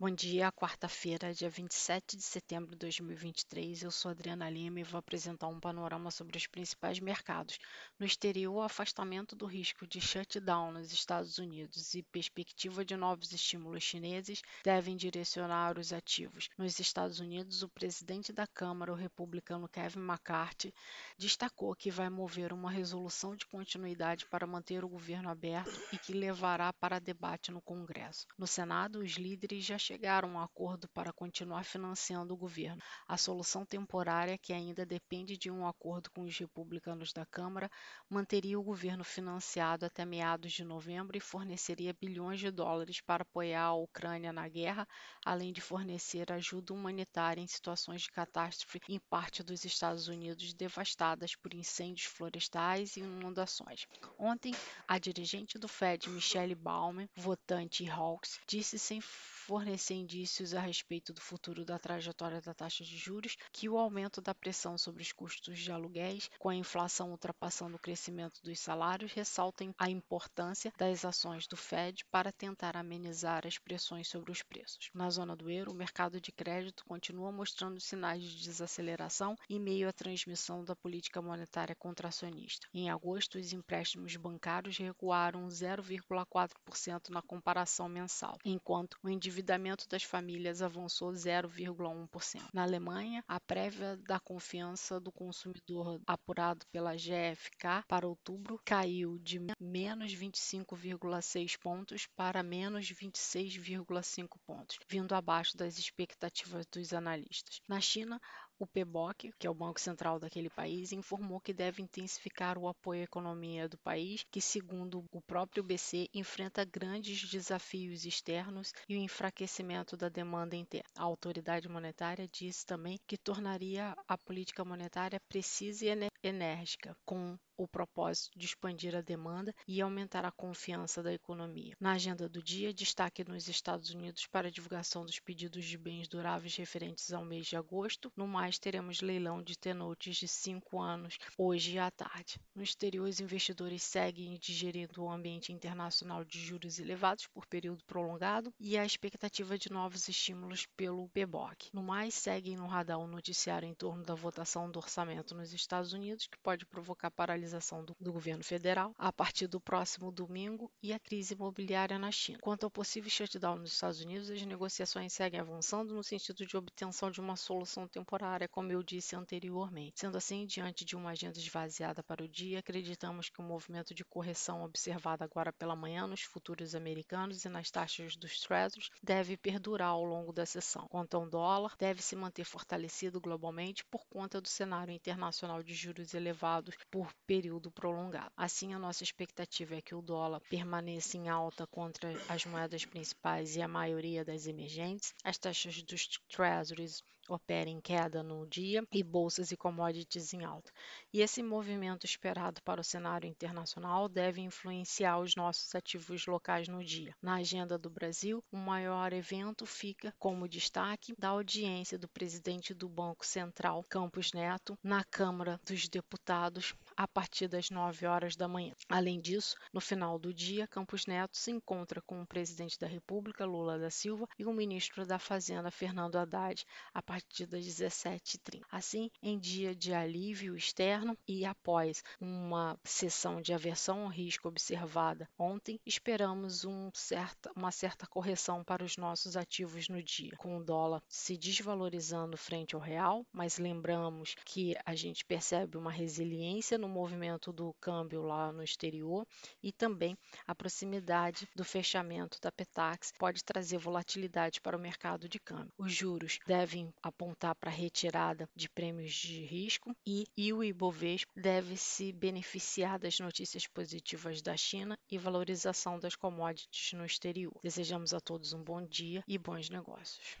Bom dia, quarta-feira, dia 27 de setembro de 2023. Eu sou Adriana Lima e vou apresentar um panorama sobre os principais mercados. No exterior, o afastamento do risco de shutdown nos Estados Unidos e perspectiva de novos estímulos chineses devem direcionar os ativos. Nos Estados Unidos, o presidente da Câmara, o republicano Kevin McCarthy, destacou que vai mover uma resolução de continuidade para manter o governo aberto e que levará para debate no Congresso. No Senado, os líderes já chegaram a um acordo para continuar financiando o governo. A solução temporária, que ainda depende de um acordo com os republicanos da Câmara, manteria o governo financiado até meados de novembro e forneceria bilhões de dólares para apoiar a Ucrânia na guerra, além de fornecer ajuda humanitária em situações de catástrofe em parte dos Estados Unidos devastadas por incêndios florestais e inundações. Ontem, a dirigente do Fed, Michelle Bauman, votante Hawks, disse sem fornecer indícios a respeito do futuro da trajetória da taxa de juros que o aumento da pressão sobre os custos de aluguéis, com a inflação ultrapassando o crescimento dos salários, ressaltam a importância das ações do Fed para tentar amenizar as pressões sobre os preços. Na zona do euro, o mercado de crédito continua mostrando sinais de desaceleração em meio à transmissão da política monetária contracionista. Em agosto, os empréstimos bancários recuaram 0,4% na comparação mensal, enquanto o endividamento endividamento das famílias avançou 0,1%. Na Alemanha, a prévia da confiança do consumidor apurado pela GfK para outubro caiu de menos 25,6 pontos para menos 26,5 pontos, vindo abaixo das expectativas dos analistas. Na China, o PBOC, que é o Banco Central daquele país, informou que deve intensificar o apoio à economia do país, que, segundo o próprio BC, enfrenta grandes desafios externos e o enfraquecimento da demanda interna. A autoridade monetária disse também que tornaria a política monetária precisa e enérgica, com o propósito de expandir a demanda e aumentar a confiança da economia. Na agenda do dia, destaque nos Estados Unidos para a divulgação dos pedidos de bens duráveis referentes ao mês de agosto. No mais, teremos leilão de tenotes de 5 anos hoje à tarde. No exterior, os investidores seguem digerindo o ambiente internacional de juros elevados por período prolongado e a expectativa de novos estímulos pelo PBOC. No mais, seguem no radar o noticiário em torno da votação do orçamento nos Estados Unidos, que pode provocar paralisação do, do governo federal a partir do próximo domingo e a crise imobiliária na China. Quanto ao possível shutdown nos Estados Unidos, as negociações seguem avançando no sentido de obtenção de uma solução temporária, como eu disse anteriormente. Sendo assim, diante de uma agenda esvaziada para o dia, acreditamos que o movimento de correção observado agora pela manhã nos futuros americanos e nas taxas dos Treasuries deve perdurar ao longo da sessão. Quanto ao dólar, deve se manter fortalecido globalmente por conta do cenário internacional de juros elevados por período prolongado. Assim, a nossa expectativa é que o dólar permaneça em alta contra as moedas principais e a maioria das emergentes. As taxas dos treasuries opera em queda no dia e bolsas e commodities em alta. E esse movimento esperado para o cenário internacional deve influenciar os nossos ativos locais no dia. Na agenda do Brasil, o maior evento fica como destaque da audiência do presidente do Banco Central, Campos Neto, na Câmara dos Deputados a partir das 9 horas da manhã. Além disso, no final do dia, Campos Neto se encontra com o presidente da República, Lula da Silva, e o ministro da Fazenda, Fernando Haddad, a partir das 17h30. Assim, em dia de alívio externo e após uma sessão de aversão ao risco observada ontem, esperamos um certa, uma certa correção para os nossos ativos no dia, com o dólar se desvalorizando frente ao real, mas lembramos que a gente percebe uma resiliência no movimento do câmbio lá no exterior e também a proximidade do fechamento da Petax pode trazer volatilidade para o mercado de câmbio. Os juros devem apontar para retirada de prêmios de risco e, e o Ibovespa deve se beneficiar das notícias positivas da China e valorização das commodities no exterior. Desejamos a todos um bom dia e bons negócios.